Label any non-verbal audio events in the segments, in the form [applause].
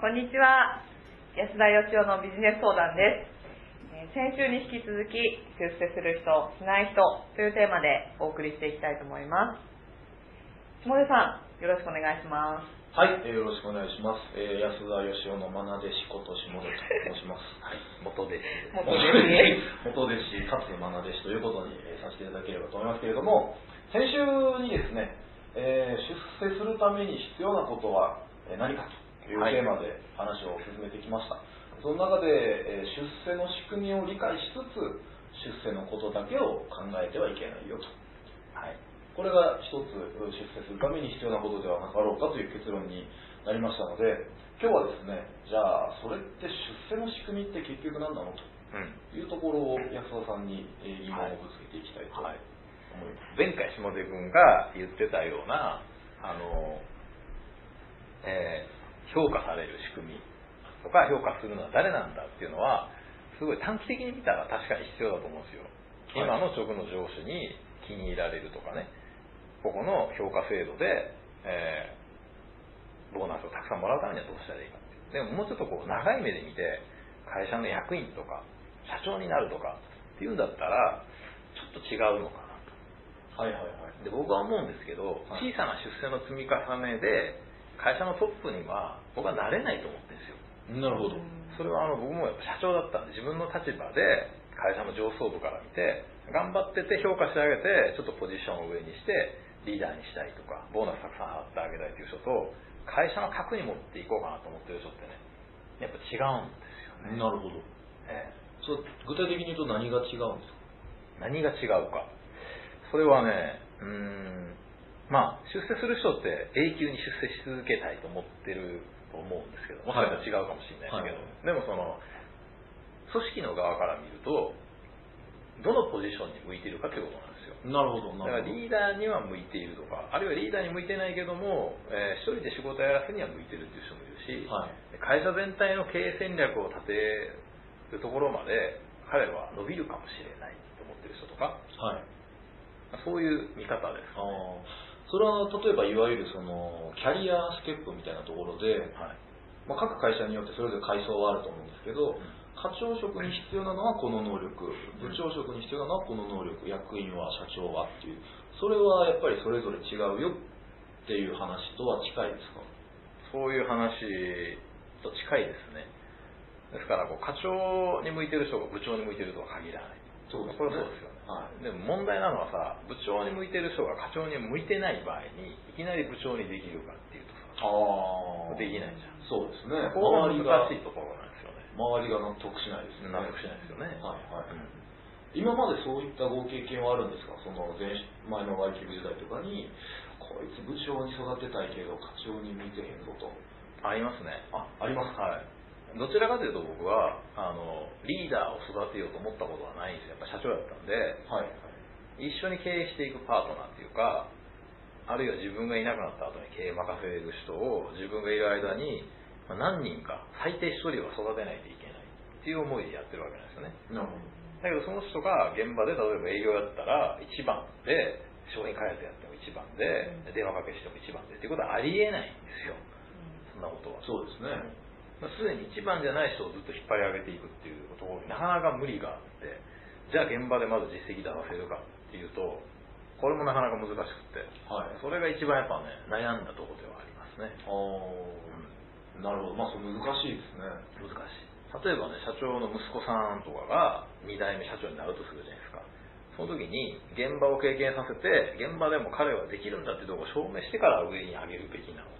こんにちは。安田義雄のビジネス相談です。えー先週に引き続き、出世する人、しない人というテーマでお送りしていきたいと思います。下出さん、よろしくお願いします。はい、えーよろしくお願いします。えー安田義雄の愛弟子こと下出と申します。はい、元弟子です。元弟子元弟子かつ愛弟子ということに、えーさせていただければと思いますけれども、先週にですね、えー出世するために必要なことはえー何かというはいテーマで話を進めてきました。その中で、えー出世の仕組みを理解しつつ、出世のことだけを考えてはいけないよと。はい、これが一つ出世するために必要なことではなかろうかという結論になりましたので今日はですねじゃあそれって出世の仕組みって結局何なのとうん。いうところを安田さんにえー疑問をぶつけていきたいと思いはいます、前回下出君が言ってたような、あの、えー評価される仕組みとか評価するのは誰なんだっていうのは、すごい短期的に見たら確かに必要だと思うんですよ。今の直の上司に気に入られるとかね、ここの評価制度で、えーボーナスをたくさんもらうためにはどうしたらいいかっていう。でももうちょっとこう長い目で見て、会社の役員とか、社長になるとかっていうんだったら、ちょっと違うのかなと。はいはいはいで僕は思うんですけど、はい小さな出世の積み重ねで会社のトップには僕はなれないと思ってるんですよ。なるほど。それはあの僕もやっぱ社長だったんで自分の立場で会社の上層部から見て頑張ってて評価してあげてちょっとポジションを上にしてリーダーにしたいとかボーナスたくさん払ってあげたいという人と会社の核に持っていこうかなと思ってる人ってねやっぱ違うんですよね、なるほど。ええ。そう具体的に言うと何が違うんですか？何が違うか。それはねうーんまあ出世する人って永久に出世し続けたいと思ってると思うんですけどもしかしたら違うかもしれないですけど、でもその組織の側から見るとどのポジションに向いているかということなんですよ。なるほどだからリーダーには向いているとかあるいはリーダーに向いてないけども、えー一人で仕事やらすには向いてるっていう人もいるし、はい。会社全体の経営戦略を立てるところまで彼は伸びるかもしれないと思ってる人とかはい。そういう見方です、あーそれは例えばいわゆるそのキャリアステップみたいなところで、はい。まあ、各会社によってそれぞれ階層はあると思うんですけど、課長職に必要なのはこの能力、部長職に必要なのはこの能力、役員は社長はっていう、それはやっぱりそれぞれ違うよっていう話とは近いですか？そういう話と近いですね。ですからこう課長に向いてる人が部長に向いてるとは限らない。そうですね。これはそうですよね、はい。でも問題なのはさ部長に向いてる人が課長に向いてない場合にいきなり部長にできるかっていうとさあできないじゃん。そうですね。ここが周りが、難しいところなんですよね。周りが納得しないですよね。納得しないですよね。はいはい。うん今までそういったご経験はあるんですか？その前前の外企部時代とかに、こいつ部長に育てたいけど課長に向いてへんぞと。ありますね。あ、ありますか？はいどちらかというと僕はあのリーダーを育てようと思ったことはないんですよやっぱ社長だったんではい。一緒に経営していくパートナーっていうかあるいは自分がいなくなった後に経営任せる人を自分がいる間にまあ何人か最低一人は育てないといけないっていう思いでやってるわけなんですよねなるほど。だけどその人が現場で例えば営業やったら1番で商品開発やっても1番で電話かけしても1番でっていうことはありえないんですよそんなことはそうですね。まあすでに一番じゃない人をずっと引っ張り上げていくっていうところになかなか無理があってじゃあ現場でまず実績出させるかっていうとこれもなかなか難しくってはい。それが一番やっぱね悩んだところではありますねあーなるほど。まあ、それ難しいですね。難しい例えばね社長の息子さんとかが2代目社長になるとするじゃないですかその時に現場を経験させて現場でも彼はできるんだってところを証明してから上に上げるべきなのか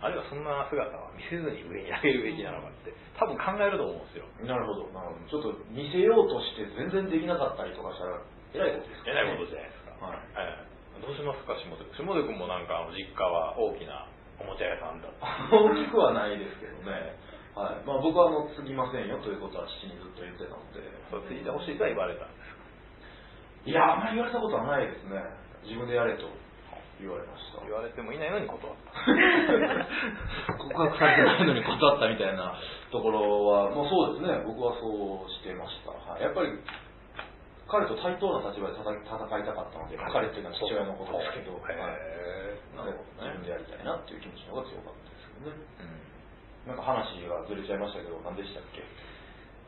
あるいはそんな姿は見せずに上に上げるべきなのかって多分考えると思うんですよなるほど。なるほど。ちょっと見せようとして全然できなかったりとかしたら、えらいことですか？えらいことじゃないですか、はいええどうしますか下出君下出君もなんか実家は大きなおもちゃ屋さんだ大きくはないですけどね。はい。まあ僕はあの、継ぎませんよということは父にずっと言ってたので。そうついてほしいとは言われたんですか？いや、あんまり言われたことはないですね。自分でやれと言われました。言われてもいないのに断った [laughs] 告白されてないのに断ったみたいなところは、もうそうですね。僕はそうしてました。はい。やっぱり、彼と対等な立場で戦い戦いたかったので、彼っていうのは父親のことですけど、へはいえなるほどね自分でやりたいなっていう気持ちの方が強かったですけどね。うんなんか話がずれちゃいましたけど、何でしたっけ？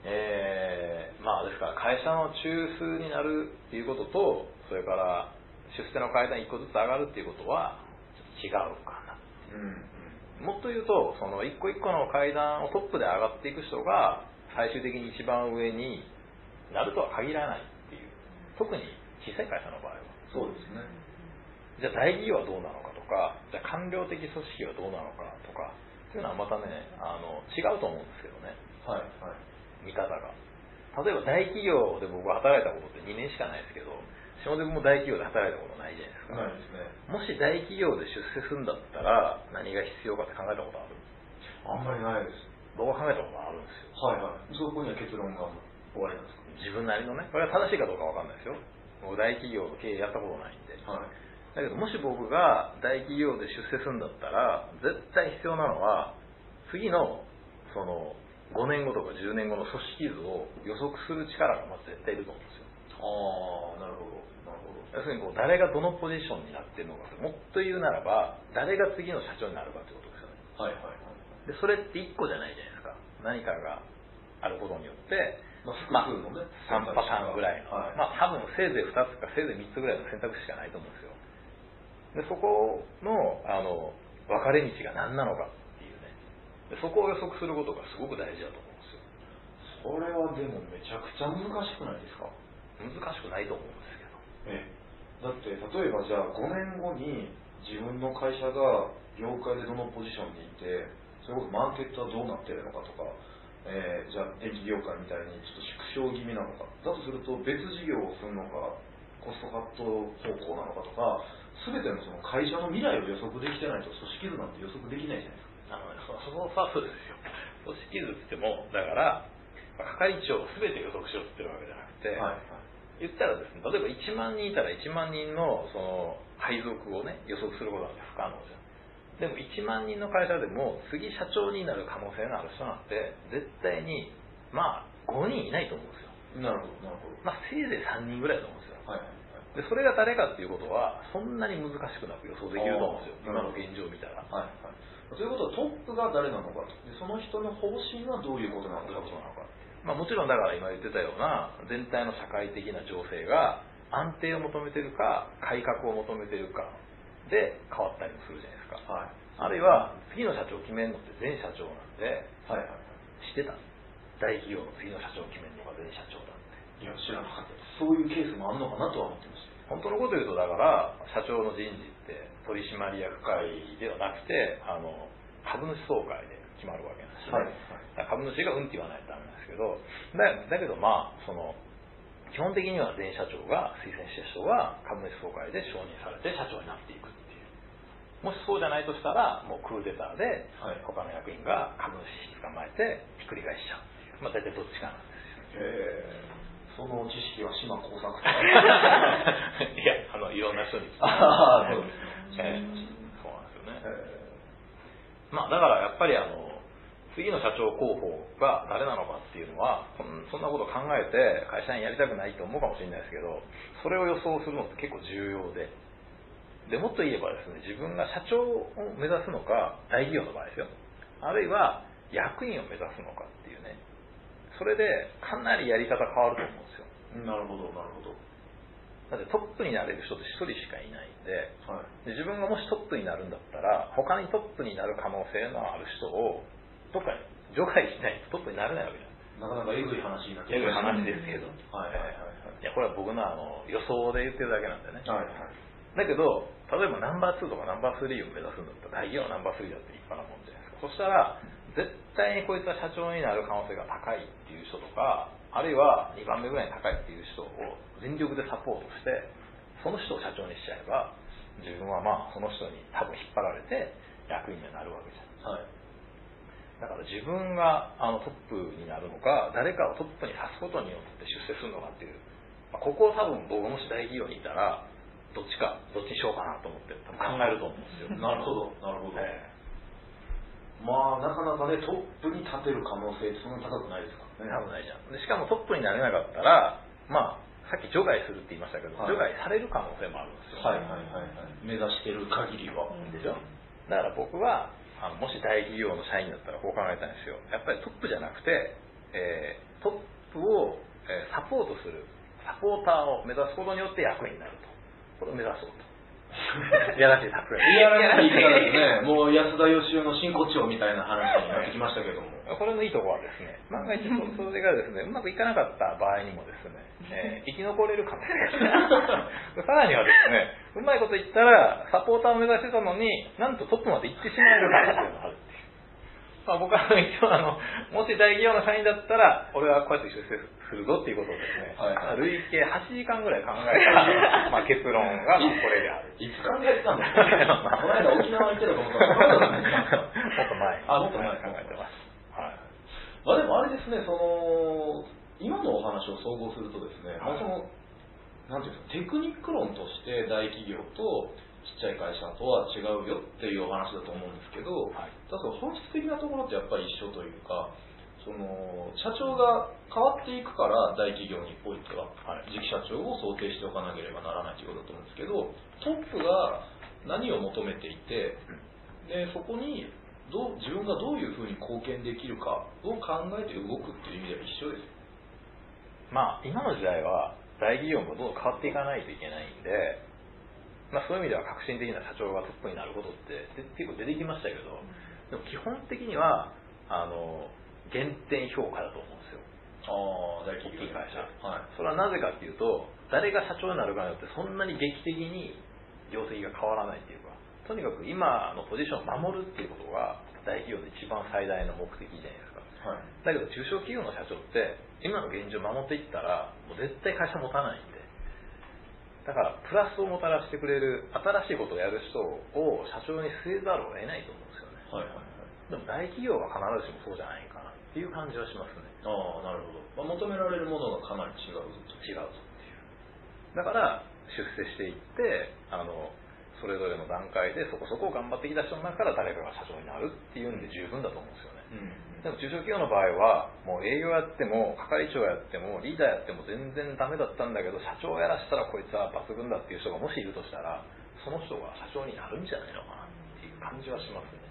えー、まあですから会社の中枢になるっていうことと、それから出世の階段一個ずつ上がるっていうことは、違うかな。うん、もっと言うと、その一個一個の階段をトップで上がっていく人が、最終的に一番上になるとは限らないっていう。特に小さい会社の場合は。そうですね。じゃあ大企業はどうなのかとか、じゃあ官僚的組織はどうなのかとか、そういうのはまたね、あの、違うと思うんですけどね。はい、はい。見方が。例えば大企業で僕は働いたことって2年しかないですけど、下でも大企業で働いたことないじゃないですか。ないですね。もし大企業で出世するんだったら何が必要かって考えたことある？あんまりないです。僕は考えたことあるんですよ。はいはい。そこには結論が終わりなんですか？自分なりのね、これは正しいかどうかわかんないですよ。僕大企業の経営やったことないんで。はい。だけどもし僕が大企業で出世するんだったら、絶対必要なのは、次の、その、5年後とか10年後の組織図を予測する力がまず絶対いると思うんですよ。ああ、なるほど。なるほど。要するにこう誰がどのポジションになってるのかもっと言うならば誰が次の社長になるかということですよねはいはいはい。でそれって1個じゃないじゃないですか何かがあることによってまあ、複数のね、3パターンぐらいの、はい。まあ多分せいぜい2つかせいぜい3つぐらいの選択肢しかないと思うんですよでそこのあの分かれ道が何なのかっていうねでそこを予測することがすごく大事だと思うんですよそれはでもめちゃくちゃ難しくないですか？難しくないと思うんですけどええ。だって、例えばじゃあ5年後に自分の会社が業界でどのポジションにいて、それこそマーケットはどうなってるのかとか、えーじゃあ電気業界みたいにちょっと縮小気味なのか、だとすると別事業をするのか、コストカット方向なのかとか、すべてのその会社の未来を予測できてないと組織図なんて予測できないじゃないですか。あのね、そそこはそうですよ。組織図っても、だから、まあ係長を全て予測しようって言ってるわけじゃなくて、はい言ったらですね、例えば1万人いたら1万人のその配属をね、予測することなんて不可能じゃん。でも1万人の会社でも、次社長になる可能性のある人なんて、絶対に、まあ、5人いないと思うんですよ。なるほど、なるほど。まあ、せいぜい3人ぐらいだと思うんですよ。はい。で、それが誰かっていうことは、そんなに難しくなく予想できると思うんですよ。今の現状を見たら。はいはい。ということはトップが誰なのかと。でその人の方針はどういうことなのかと。まあ、もちろんだから今言ってたような全体の社会的な情勢が安定を求めてるか改革を求めてるかで変わったりもするじゃないですか、はい。あるいは次の社長を決めるのって前社長なんではいはいはい。知ってた大企業の次の社長を決めるのが前社長だっていや、知らなかった。そういうケースもあるのかなとは思ってました。本当のこと言うとだから社長の人事って取締役会ではなくてあの株主総会で決まるわけなんですよね、だから株主がうんって言わないとダメけどだだけどまあその基本的には前社長が推薦した人が株主総会で承認されて社長になっていくっていう。もしそうじゃないとしたらもうクーデターではい。他の役員が株主捕まえてひっくり返しちゃうっていう。まあ大体どっちかなんですよ。その知識は島工作 [laughs] いやあのいろんな人にそうです。そうなんですよね。へまあだからやっぱりあの次の社長候補が誰なのかっていうのはそんなこと考えて会社員やりたくないと思うかもしれないですけどそれを予想するのって結構重要ででもっと言えばですね自分が社長を目指すのか大企業の場合ですよあるいは役員を目指すのかっていうねそれでかなりやり方変わると思うんですよえ。なるほど、なるほど。だってトップになれる人って一人しかいないんではい。で自分がもしトップになるんだったら他にトップになる可能性のある人をどっかに除外しない。とトップになれないわけじゃないなかなかえぐい話になってえぐい話ですけど。はいはいはいい。やこれは僕のあの予想で言ってるだけなんでね、はい。はい。はい。だけど例えばナンバー2とかナンバー3を目指すんだったら大企業ナンバー3だって立派なもんじゃないですか。そしたら絶対にこいつは社長になる可能性が高いっていう人とかあるいは2番目ぐらいに高いっていう人を全力でサポートしてその人を社長にしちゃえば自分はまあその人に多分引っ張られて役員にはなるわけじゃん。はい。だから自分があのトップになるのか、誰かをトップにさすことによって出世するのかっていう、まあ、ここを多分僕もし大企業にいたら、どっちか、どっちにしようかなと思って多分考えると思うんですよ。なるほど、なるほど。えまあ、なかなかね、トップに立てる可能性そんな高くないですからえね。危ないじゃん。でしかもトップになれなかったら、まあ、さっき除外するって言いましたけど、はい除外される可能性もあるんですよ。はいはいはいはい。目指してる限りは。でしょだから僕は、あのもし大企業の社員だったらこう考えたんですよ。やっぱりトップじゃなくて、えー、トップを、え、サポートするサポーターを目指すことによって役員になると。これを目指そうと。[laughs] いやらしい作いやらしい言い方ですね。もう安田義雄の真骨頂みたいな話になってきましたけども。これのいいところはですね、万が一それがですね、うまくいかなかった場合にもですね、えー、生き残れる可能性が [laughs] さらにはですね、うまいこと言ったら、サポーターを目指してたのに、なんとトップまで行ってしまえる可能性がある。まあ、僕は一応あの、もし大企業の社員だったら、俺はこうやって出世するぞっていうことをですね、はいはい、累計8時間ぐらい考えた、[laughs] まあ、結論がこれである。いつ考えてたんですかこの間沖縄行ってたこと [laughs] もっと前。あ、もっと前考えてます。はい。まあでもあれですね、その、今のお話を総合するとですね、はい、まあその、なんていうんですか、テクニック論として大企業と、ちっちゃい会社とは違うよっていうお話だと思うんですけど、はい、ただ本質的なところってやっぱり一緒というか、その社長が変わっていくから大企業においては、はい、次期社長を想定しておかなければならないということだと思うんですけどトップが何を求めていてでそこにどう自分がどういうふうに貢献できるかを考えて動くっていう意味では一緒です。まあ今の時代は大企業もどんどん変わっていかないといけないんでまあ、そういう意味では革新的な社長がトップになることって結構出てきましたけど、でも基本的にはあの減点評価だと思うんですよ。ああ、大企業会社。はい。それはなぜかっていうと、誰が社長になるかによってそんなに劇的に業績が変わらないっていうか、とにかく今のポジションを守るっていうことが大企業の一番最大の目的じゃないですか。はい、だけど中小企業の社長って今の現状を守っていったらもう絶対会社持たないんでだからプラスをもたらしてくれる新しいことをやる人を社長に据えざるを得ないと思うんですよね、はいはいはい、でも大企業は必ずしもそうじゃないかなっていう感じはしますね。ああなるほど、まあ、求められるものがかなり違うと。違うぞっていう。だから出世していってあのそれぞれの段階でそこそこ頑張ってきた人の中から誰かが社長になるっていうんで十分だと思うんですよね、うんでも中小企業の場合は、もう営業やっても、係長やっても、リーダーやっても全然ダメだったんだけど、社長をやらせたらこいつは抜群だっていう人がもしいるとしたら、その人が社長になるんじゃないのかなっていう感じはしますね。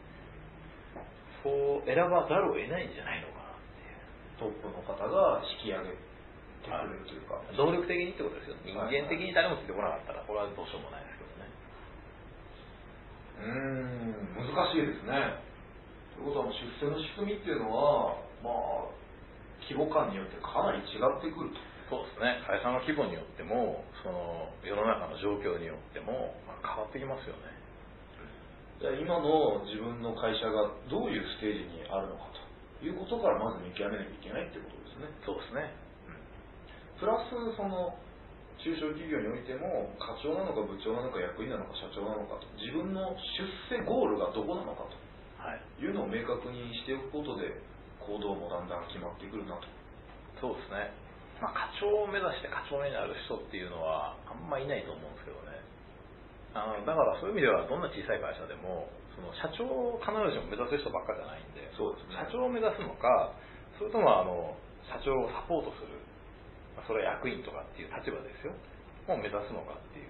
そう選ばざるを得ないんじゃないのかなっていう。トップの方が引き上げてくれるというか。能力的にってことですよ。人間的に誰もついてこなかったら、これはどうしようもないですけどね。うん、難しいですね。ということは出世の仕組みっていうのは、まあ、規模感によってかなり違ってくると。そうですね。会社の規模によっても、その世の中の状況によっても、まあ、変わってきますよね。じゃあ今の自分の会社がどういうステージにあるのかということからまず見極めなきゃいけないっていうことですね。そうですね。プラスその中小企業においても課長なのか部長なのか役員なのか社長なのかと自分の出世ゴールがどこなのかとい。うのを明確にしておくことで行動もだんだん決まってくるなと。そうですね、まあ、課長を目指して課長になる人っていうのはあんまいないと思うんですけどね。あのだからそういう意味ではどんな小さい会社でもその社長を必ずしも目指す人ばっかじゃないんでそうです、ね、社長を目指すのかそれともあの社長をサポートするそれは役員とかっていう立場ですよ。を目指すのかっていう。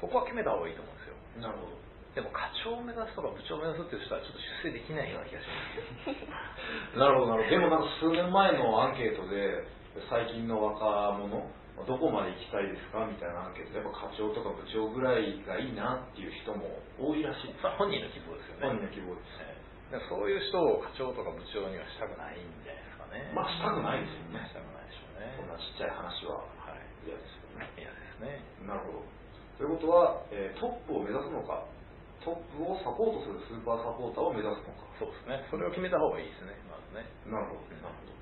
そこは決めた方がいいと思うんですよ。なるほどでも課長を目指すとか部長を目指すっていう人はちょっと出世できないような気がします。[laughs] なるほど。なるほどでもなんか数年前のアンケートで最近の若者どこまで行きたいですかみたいなアンケートでやっぱ課長とか部長ぐらいがいいなっていう人も多いらしい。[laughs] 本人の希望ですよね。本人の希望です、ね、そういう人を課長とか部長にはしたくないんじゃないですかね。まあしたくないですよね。したくないでしょうね。そんなちっちゃい話は嫌ですよね。嫌ですね。なるほど。ということは、えー、トップを目指すのかトップをサポートするスーパーサポーターを目指すのか。そうですね。それを決めた方がいいですね。まずね。なるほどなるほど。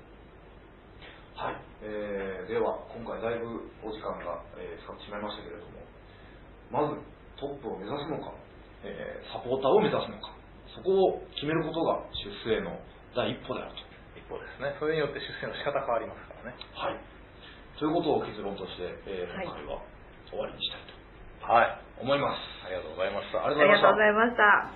はい、えー、では今回だいぶお時間が、えー、使ってしまいましたけれども。まずトップを目指すのか、えー、サポーターを目指すのか。そこを決めることが出世の第一歩であると。一歩ですね。それによって出世の仕方変わりますからね。はい。ということを結論として、えー、今回は終わりにしたいと。はい、思います。ありがとうございました。ありがとうございました。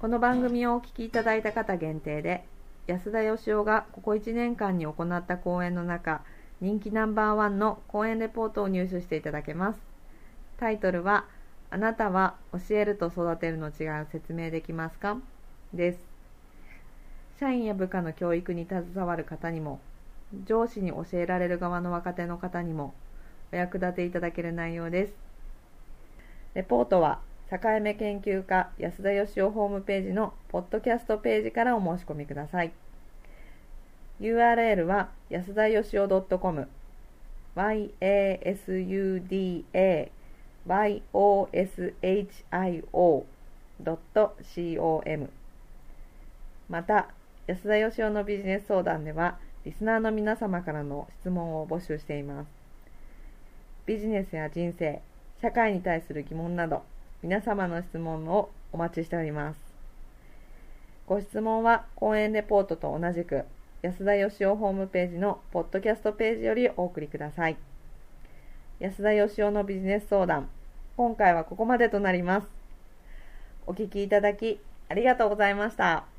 この番組をお聞きいただいた方限定で、安田義雄がここ1年間に行った講演の中、人気ナンバーワンの講演レポートを入手していただけます。タイトルは、あなたは教えると育てるの違いを説明できますか？です。社員や部下の教育に携わる方にも、上司に教えられる側の若手の方にも、お役立ていただける内容です。レポートは、境目研究家安田義雄ホームページのポッドキャストページからお申し込みください。URL は安田義雄 .com yasudayoshio.com また、安田義雄のビジネス相談では、リスナーの皆様からの質問を募集しています。ビジネスや人生、社会に対する疑問など、皆様の質問をお待ちしております。ご質問は講演レポートと同じく安田義雄ホームページのポッドキャストページよりお送りください。安田義雄のビジネス相談、今回はここまでとなります。お聞きいただきありがとうございました。